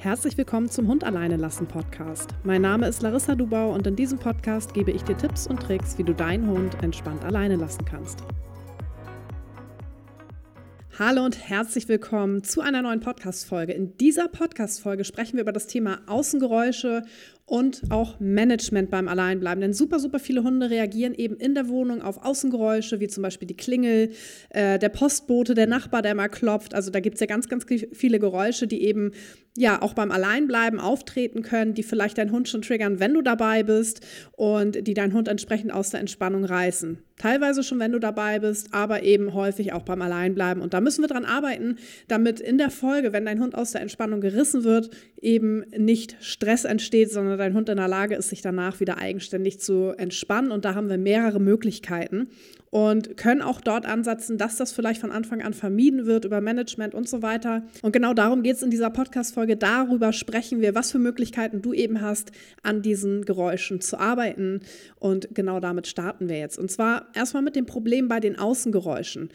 Herzlich willkommen zum Hund alleine lassen Podcast. Mein Name ist Larissa Dubau und in diesem Podcast gebe ich dir Tipps und Tricks, wie du deinen Hund entspannt alleine lassen kannst. Hallo und herzlich willkommen zu einer neuen Podcast-Folge. In dieser Podcast-Folge sprechen wir über das Thema Außengeräusche und auch Management beim Alleinbleiben. Denn super, super viele Hunde reagieren eben in der Wohnung auf Außengeräusche, wie zum Beispiel die Klingel, äh, der Postbote, der Nachbar, der mal klopft. Also da gibt es ja ganz, ganz viele Geräusche, die eben ja auch beim Alleinbleiben auftreten können, die vielleicht deinen Hund schon triggern, wenn du dabei bist und die deinen Hund entsprechend aus der Entspannung reißen. Teilweise schon, wenn du dabei bist, aber eben häufig auch beim Alleinbleiben. Und da müssen wir dran arbeiten, damit in der Folge, wenn dein Hund aus der Entspannung gerissen wird, eben nicht Stress entsteht, sondern dein Hund in der Lage ist, sich danach wieder eigenständig zu entspannen. Und da haben wir mehrere Möglichkeiten und können auch dort ansetzen, dass das vielleicht von Anfang an vermieden wird über Management und so weiter. Und genau darum geht es in dieser Podcast-Folge. Darüber sprechen wir, was für Möglichkeiten du eben hast, an diesen Geräuschen zu arbeiten. Und genau damit starten wir jetzt. Und zwar erstmal mit dem Problem bei den Außengeräuschen.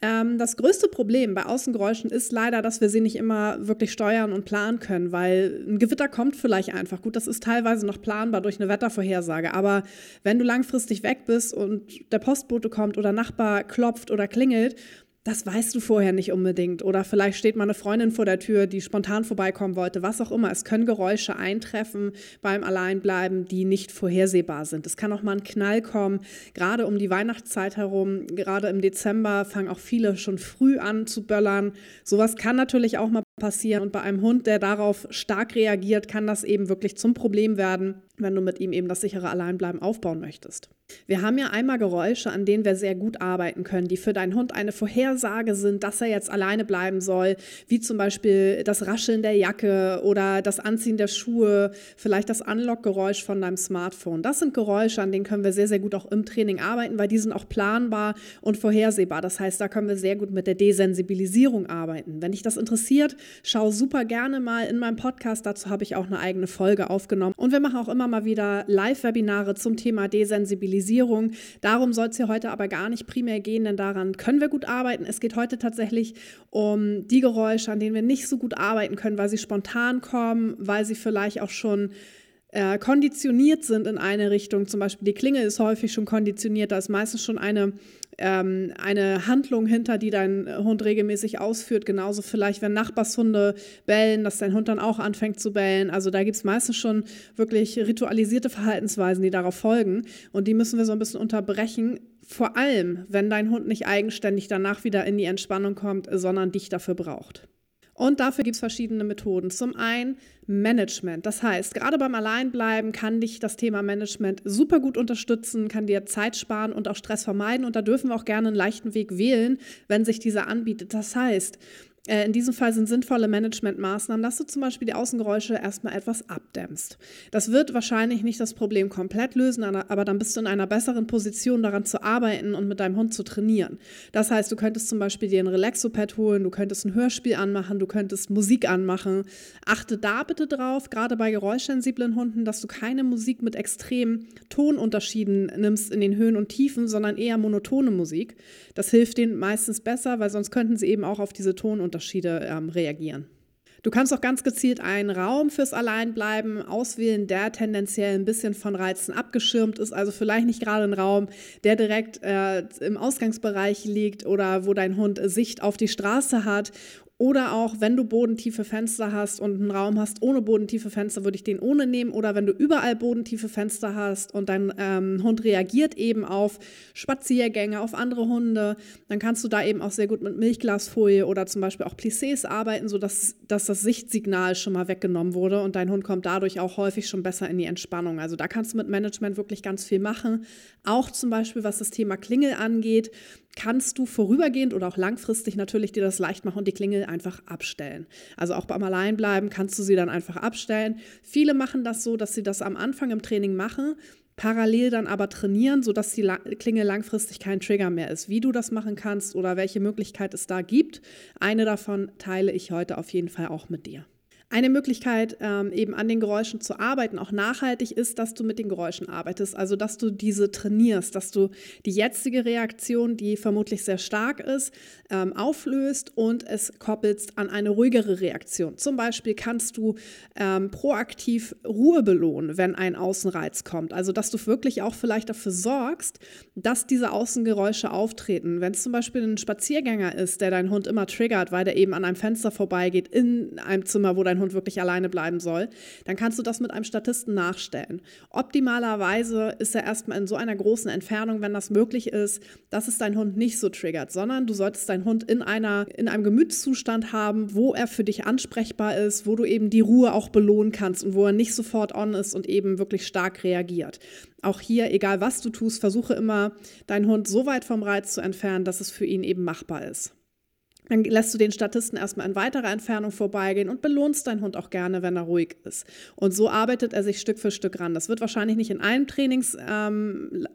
Ähm, das größte Problem bei Außengeräuschen ist leider, dass wir sie nicht immer wirklich steuern und planen können, weil ein Gewitter kommt vielleicht einfach. Gut, das ist teilweise noch planbar durch eine Wettervorhersage, aber wenn du langfristig weg bist und der Postbote kommt oder Nachbar klopft oder klingelt, das weißt du vorher nicht unbedingt. Oder vielleicht steht mal eine Freundin vor der Tür, die spontan vorbeikommen wollte, was auch immer. Es können Geräusche eintreffen beim Alleinbleiben, die nicht vorhersehbar sind. Es kann auch mal ein Knall kommen, gerade um die Weihnachtszeit herum. Gerade im Dezember fangen auch viele schon früh an zu böllern. Sowas kann natürlich auch mal passieren. Und bei einem Hund, der darauf stark reagiert, kann das eben wirklich zum Problem werden, wenn du mit ihm eben das sichere Alleinbleiben aufbauen möchtest. Wir haben ja einmal Geräusche, an denen wir sehr gut arbeiten können, die für deinen Hund eine Vorhersage sind, dass er jetzt alleine bleiben soll, wie zum Beispiel das Rascheln der Jacke oder das Anziehen der Schuhe, vielleicht das Unlock-Geräusch von deinem Smartphone. Das sind Geräusche, an denen können wir sehr, sehr gut auch im Training arbeiten, weil die sind auch planbar und vorhersehbar. Das heißt, da können wir sehr gut mit der Desensibilisierung arbeiten. Wenn dich das interessiert, schau super gerne mal in meinem Podcast. Dazu habe ich auch eine eigene Folge aufgenommen. Und wir machen auch immer mal wieder Live-Webinare zum Thema Desensibilisierung. Darum soll es hier heute aber gar nicht primär gehen, denn daran können wir gut arbeiten. Es geht heute tatsächlich um die Geräusche, an denen wir nicht so gut arbeiten können, weil sie spontan kommen, weil sie vielleicht auch schon äh, konditioniert sind in eine Richtung. Zum Beispiel die Klinge ist häufig schon konditioniert. Da ist meistens schon eine, ähm, eine Handlung hinter, die dein Hund regelmäßig ausführt. Genauso vielleicht, wenn Nachbarshunde bellen, dass dein Hund dann auch anfängt zu bellen. Also da gibt es meistens schon wirklich ritualisierte Verhaltensweisen, die darauf folgen. Und die müssen wir so ein bisschen unterbrechen. Vor allem, wenn dein Hund nicht eigenständig danach wieder in die Entspannung kommt, sondern dich dafür braucht. Und dafür gibt es verschiedene Methoden. Zum einen Management. Das heißt, gerade beim Alleinbleiben kann dich das Thema Management super gut unterstützen, kann dir Zeit sparen und auch Stress vermeiden. Und da dürfen wir auch gerne einen leichten Weg wählen, wenn sich dieser anbietet. Das heißt, in diesem Fall sind sinnvolle Managementmaßnahmen, dass du zum Beispiel die Außengeräusche erstmal etwas abdämmst. Das wird wahrscheinlich nicht das Problem komplett lösen, aber dann bist du in einer besseren Position, daran zu arbeiten und mit deinem Hund zu trainieren. Das heißt, du könntest zum Beispiel dir ein Relaxopad holen, du könntest ein Hörspiel anmachen, du könntest Musik anmachen. Achte da bitte drauf, gerade bei geräuschsensiblen Hunden, dass du keine Musik mit extremen Tonunterschieden nimmst in den Höhen und Tiefen, sondern eher monotone Musik. Das hilft denen meistens besser, weil sonst könnten sie eben auch auf diese Tonunterschiede Unterschiede ähm, reagieren. Du kannst auch ganz gezielt einen Raum fürs Alleinbleiben auswählen, der tendenziell ein bisschen von Reizen abgeschirmt ist. Also vielleicht nicht gerade ein Raum, der direkt äh, im Ausgangsbereich liegt oder wo dein Hund Sicht auf die Straße hat oder auch, wenn du bodentiefe Fenster hast und einen Raum hast ohne bodentiefe Fenster, würde ich den ohne nehmen. Oder wenn du überall bodentiefe Fenster hast und dein ähm, Hund reagiert eben auf Spaziergänge, auf andere Hunde, dann kannst du da eben auch sehr gut mit Milchglasfolie oder zum Beispiel auch Plissés arbeiten, sodass dass das Sichtsignal schon mal weggenommen wurde und dein Hund kommt dadurch auch häufig schon besser in die Entspannung. Also da kannst du mit Management wirklich ganz viel machen. Auch zum Beispiel, was das Thema Klingel angeht kannst du vorübergehend oder auch langfristig natürlich dir das leicht machen und die Klingel einfach abstellen. Also auch beim Alleinbleiben kannst du sie dann einfach abstellen. Viele machen das so, dass sie das am Anfang im Training machen, parallel dann aber trainieren, sodass die Klingel langfristig kein Trigger mehr ist. Wie du das machen kannst oder welche Möglichkeit es da gibt, eine davon teile ich heute auf jeden Fall auch mit dir. Eine Möglichkeit, ähm, eben an den Geräuschen zu arbeiten, auch nachhaltig, ist, dass du mit den Geräuschen arbeitest. Also, dass du diese trainierst, dass du die jetzige Reaktion, die vermutlich sehr stark ist, ähm, auflöst und es koppelst an eine ruhigere Reaktion. Zum Beispiel kannst du ähm, proaktiv Ruhe belohnen, wenn ein Außenreiz kommt. Also, dass du wirklich auch vielleicht dafür sorgst, dass diese Außengeräusche auftreten. Wenn es zum Beispiel ein Spaziergänger ist, der deinen Hund immer triggert, weil der eben an einem Fenster vorbeigeht, in einem Zimmer, wo dein dein Hund wirklich alleine bleiben soll, dann kannst du das mit einem Statisten nachstellen. Optimalerweise ist er erstmal in so einer großen Entfernung, wenn das möglich ist, dass es dein Hund nicht so triggert, sondern du solltest deinen Hund in, einer, in einem Gemütszustand haben, wo er für dich ansprechbar ist, wo du eben die Ruhe auch belohnen kannst und wo er nicht sofort on ist und eben wirklich stark reagiert. Auch hier, egal was du tust, versuche immer, deinen Hund so weit vom Reiz zu entfernen, dass es für ihn eben machbar ist. Dann lässt du den Statisten erstmal in weiterer Entfernung vorbeigehen und belohnst deinen Hund auch gerne, wenn er ruhig ist. Und so arbeitet er sich Stück für Stück ran. Das wird wahrscheinlich nicht in, einem Trainings, ähm,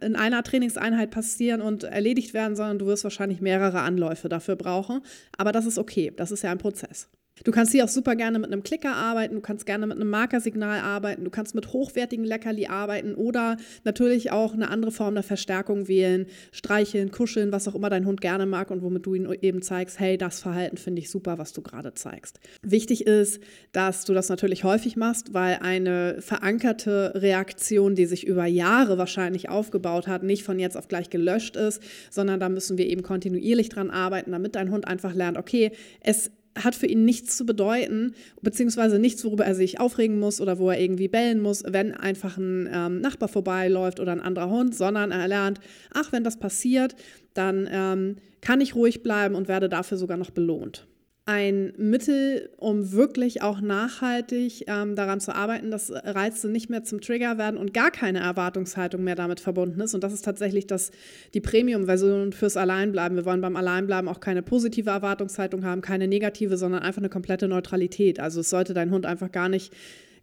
in einer Trainingseinheit passieren und erledigt werden, sondern du wirst wahrscheinlich mehrere Anläufe dafür brauchen. Aber das ist okay. Das ist ja ein Prozess. Du kannst hier auch super gerne mit einem Klicker arbeiten, du kannst gerne mit einem Markersignal arbeiten, du kannst mit hochwertigen Leckerli arbeiten oder natürlich auch eine andere Form der Verstärkung wählen, streicheln, kuscheln, was auch immer dein Hund gerne mag und womit du ihm eben zeigst, hey, das Verhalten finde ich super, was du gerade zeigst. Wichtig ist, dass du das natürlich häufig machst, weil eine verankerte Reaktion, die sich über Jahre wahrscheinlich aufgebaut hat, nicht von jetzt auf gleich gelöscht ist, sondern da müssen wir eben kontinuierlich dran arbeiten, damit dein Hund einfach lernt, okay, es hat für ihn nichts zu bedeuten, beziehungsweise nichts, worüber er sich aufregen muss oder wo er irgendwie bellen muss, wenn einfach ein ähm, Nachbar vorbeiläuft oder ein anderer Hund, sondern er lernt, ach, wenn das passiert, dann ähm, kann ich ruhig bleiben und werde dafür sogar noch belohnt ein Mittel, um wirklich auch nachhaltig ähm, daran zu arbeiten, dass Reize nicht mehr zum Trigger werden und gar keine Erwartungshaltung mehr damit verbunden ist. Und das ist tatsächlich das, die Premium-Version fürs Alleinbleiben. Wir wollen beim Alleinbleiben auch keine positive Erwartungshaltung haben, keine negative, sondern einfach eine komplette Neutralität. Also es sollte dein Hund einfach gar nicht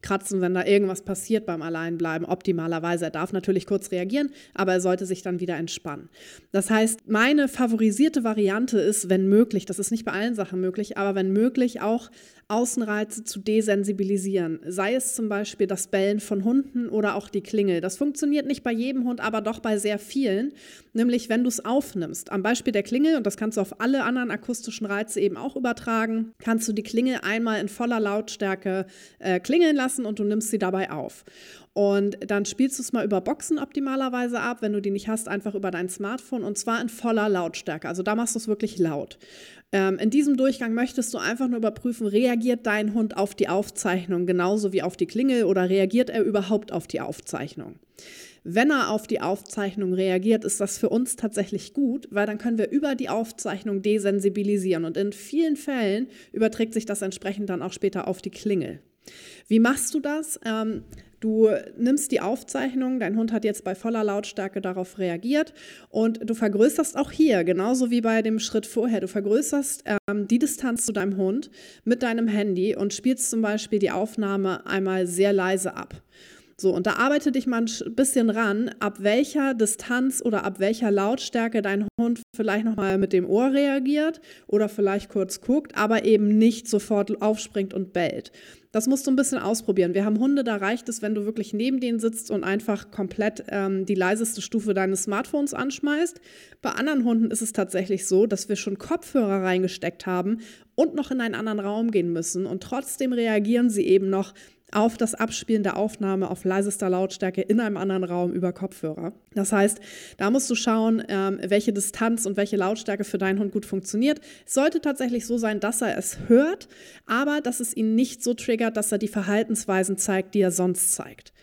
kratzen, wenn da irgendwas passiert beim Alleinbleiben. Optimalerweise. Er darf natürlich kurz reagieren, aber er sollte sich dann wieder entspannen. Das heißt, meine favorisierte Variante ist, wenn möglich, das ist nicht bei allen Sachen möglich, aber wenn möglich auch Außenreize zu desensibilisieren. Sei es zum Beispiel das Bellen von Hunden oder auch die Klingel. Das funktioniert nicht bei jedem Hund, aber doch bei sehr vielen. Nämlich, wenn du es aufnimmst. Am Beispiel der Klingel, und das kannst du auf alle anderen akustischen Reize eben auch übertragen, kannst du die Klingel einmal in voller Lautstärke äh, klingeln lassen und du nimmst sie dabei auf. Und dann spielst du es mal über Boxen optimalerweise ab, wenn du die nicht hast, einfach über dein Smartphone und zwar in voller Lautstärke. Also da machst du es wirklich laut. Ähm, in diesem Durchgang möchtest du einfach nur überprüfen, reagiert dein Hund auf die Aufzeichnung genauso wie auf die Klingel oder reagiert er überhaupt auf die Aufzeichnung? Wenn er auf die Aufzeichnung reagiert, ist das für uns tatsächlich gut, weil dann können wir über die Aufzeichnung desensibilisieren und in vielen Fällen überträgt sich das entsprechend dann auch später auf die Klingel. Wie machst du das? Ähm, Du nimmst die Aufzeichnung, dein Hund hat jetzt bei voller Lautstärke darauf reagiert und du vergrößerst auch hier, genauso wie bei dem Schritt vorher, du vergrößerst ähm, die Distanz zu deinem Hund mit deinem Handy und spielst zum Beispiel die Aufnahme einmal sehr leise ab. So, und da arbeite dich mal ein bisschen ran, ab welcher Distanz oder ab welcher Lautstärke dein Hund vielleicht nochmal mit dem Ohr reagiert oder vielleicht kurz guckt, aber eben nicht sofort aufspringt und bellt. Das musst du ein bisschen ausprobieren. Wir haben Hunde, da reicht es, wenn du wirklich neben denen sitzt und einfach komplett ähm, die leiseste Stufe deines Smartphones anschmeißt. Bei anderen Hunden ist es tatsächlich so, dass wir schon Kopfhörer reingesteckt haben und noch in einen anderen Raum gehen müssen und trotzdem reagieren sie eben noch auf das Abspielen der Aufnahme auf leisester Lautstärke in einem anderen Raum über Kopfhörer. Das heißt, da musst du schauen, ähm, welche Distanz und welche Lautstärke für deinen Hund gut funktioniert. Es sollte tatsächlich so sein, dass er es hört, aber dass es ihn nicht so triggert, dass er die Verhaltensweisen zeigt, die er sonst zeigt.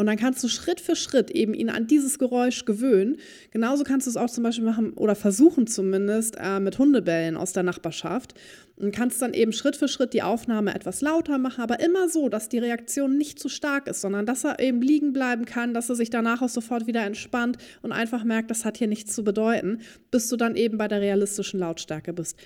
Und dann kannst du Schritt für Schritt eben ihn an dieses Geräusch gewöhnen. Genauso kannst du es auch zum Beispiel machen oder versuchen zumindest äh, mit Hundebällen aus der Nachbarschaft. Und kannst dann eben Schritt für Schritt die Aufnahme etwas lauter machen, aber immer so, dass die Reaktion nicht zu stark ist, sondern dass er eben liegen bleiben kann, dass er sich danach auch sofort wieder entspannt und einfach merkt, das hat hier nichts zu bedeuten, bis du dann eben bei der realistischen Lautstärke bist.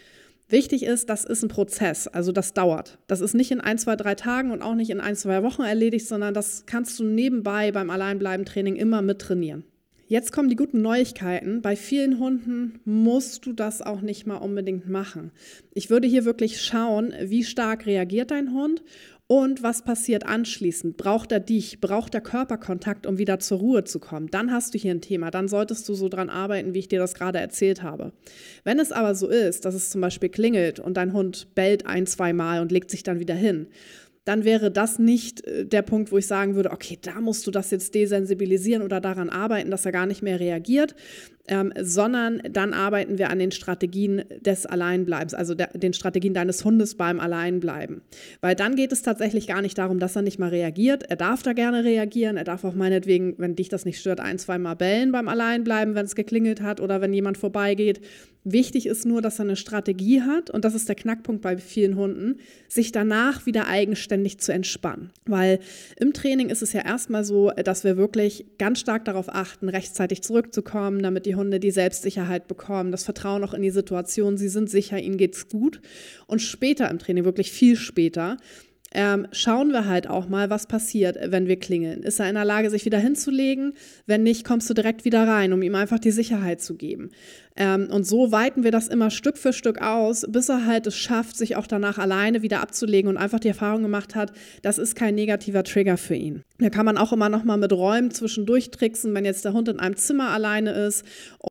Wichtig ist, das ist ein Prozess, also das dauert. Das ist nicht in ein, zwei, drei Tagen und auch nicht in ein, zwei Wochen erledigt, sondern das kannst du nebenbei beim Alleinbleiben-Training immer mit trainieren. Jetzt kommen die guten Neuigkeiten. Bei vielen Hunden musst du das auch nicht mal unbedingt machen. Ich würde hier wirklich schauen, wie stark reagiert dein Hund und was passiert anschließend? Braucht er dich? Braucht er Körperkontakt, um wieder zur Ruhe zu kommen? Dann hast du hier ein Thema. Dann solltest du so dran arbeiten, wie ich dir das gerade erzählt habe. Wenn es aber so ist, dass es zum Beispiel klingelt und dein Hund bellt ein, zwei Mal und legt sich dann wieder hin, dann wäre das nicht äh, der Punkt, wo ich sagen würde, okay, da musst du das jetzt desensibilisieren oder daran arbeiten, dass er gar nicht mehr reagiert, ähm, sondern dann arbeiten wir an den Strategien des Alleinbleibens, also der, den Strategien deines Hundes beim Alleinbleiben. Weil dann geht es tatsächlich gar nicht darum, dass er nicht mal reagiert. Er darf da gerne reagieren. Er darf auch meinetwegen, wenn dich das nicht stört, ein, zwei Mal bellen beim Alleinbleiben, wenn es geklingelt hat oder wenn jemand vorbeigeht. Wichtig ist nur, dass er eine Strategie hat, und das ist der Knackpunkt bei vielen Hunden, sich danach wieder eigenständig zu entspannen. Weil im Training ist es ja erstmal so, dass wir wirklich ganz stark darauf achten, rechtzeitig zurückzukommen, damit die Hunde die Selbstsicherheit bekommen, das Vertrauen auch in die Situation, sie sind sicher, ihnen geht's gut. Und später im Training, wirklich viel später, ähm, schauen wir halt auch mal, was passiert, wenn wir klingeln. Ist er in der Lage, sich wieder hinzulegen? Wenn nicht, kommst du direkt wieder rein, um ihm einfach die Sicherheit zu geben. Ähm, und so weiten wir das immer Stück für Stück aus, bis er halt es schafft, sich auch danach alleine wieder abzulegen und einfach die Erfahrung gemacht hat, das ist kein negativer Trigger für ihn. Da kann man auch immer noch mal mit Räumen zwischendurch tricksen, wenn jetzt der Hund in einem Zimmer alleine ist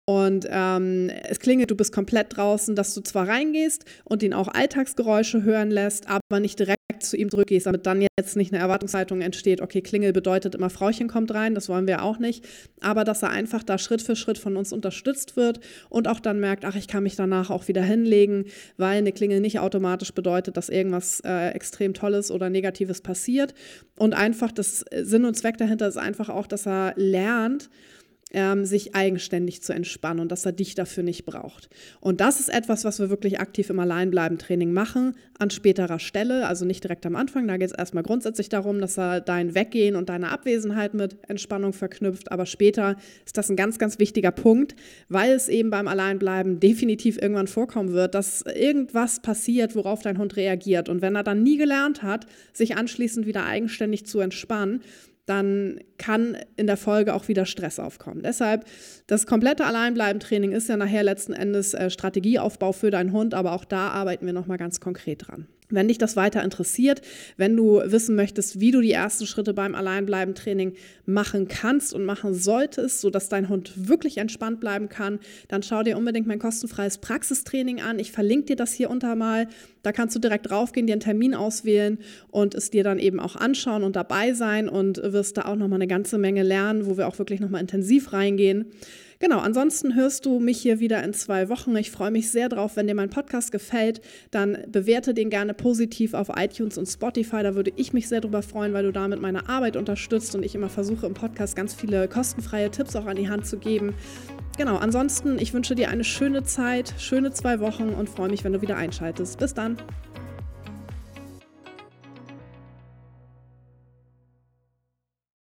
und ähm, es klingelt, du bist komplett draußen, dass du zwar reingehst und ihn auch Alltagsgeräusche hören lässt, aber nicht direkt zu ihm zurückgehst, damit dann jetzt nicht eine Erwartungshaltung entsteht, okay, Klingel bedeutet immer Frauchen kommt rein, das wollen wir auch nicht, aber dass er einfach da Schritt für Schritt von uns unterstützt wird und auch dann merkt, ach, ich kann mich danach auch wieder hinlegen, weil eine Klingel nicht automatisch bedeutet, dass irgendwas äh, extrem Tolles oder Negatives passiert. Und einfach das Sinn und Zweck dahinter ist einfach auch, dass er lernt, ähm, sich eigenständig zu entspannen und dass er dich dafür nicht braucht. Und das ist etwas, was wir wirklich aktiv im Alleinbleiben-Training machen, an späterer Stelle, also nicht direkt am Anfang. Da geht es erstmal grundsätzlich darum, dass er dein Weggehen und deine Abwesenheit mit Entspannung verknüpft. Aber später ist das ein ganz, ganz wichtiger Punkt, weil es eben beim Alleinbleiben definitiv irgendwann vorkommen wird, dass irgendwas passiert, worauf dein Hund reagiert. Und wenn er dann nie gelernt hat, sich anschließend wieder eigenständig zu entspannen, dann kann in der Folge auch wieder Stress aufkommen. Deshalb, das komplette Alleinbleiben-Training ist ja nachher letzten Endes äh, Strategieaufbau für deinen Hund, aber auch da arbeiten wir nochmal ganz konkret dran. Wenn dich das weiter interessiert, wenn du wissen möchtest, wie du die ersten Schritte beim Alleinbleiben-Training machen kannst und machen solltest, sodass dein Hund wirklich entspannt bleiben kann, dann schau dir unbedingt mein kostenfreies Praxistraining an. Ich verlinke dir das hier unter mal. Da kannst du direkt draufgehen, dir einen Termin auswählen und es dir dann eben auch anschauen und dabei sein und wirst da auch nochmal eine ganze Menge lernen, wo wir auch wirklich nochmal intensiv reingehen. Genau, ansonsten hörst du mich hier wieder in zwei Wochen. Ich freue mich sehr drauf. Wenn dir mein Podcast gefällt, dann bewerte den gerne positiv auf iTunes und Spotify. Da würde ich mich sehr drüber freuen, weil du damit meine Arbeit unterstützt und ich immer versuche im Podcast ganz viele kostenfreie Tipps auch an die Hand zu geben. Genau, ansonsten, ich wünsche dir eine schöne Zeit, schöne zwei Wochen und freue mich, wenn du wieder einschaltest. Bis dann.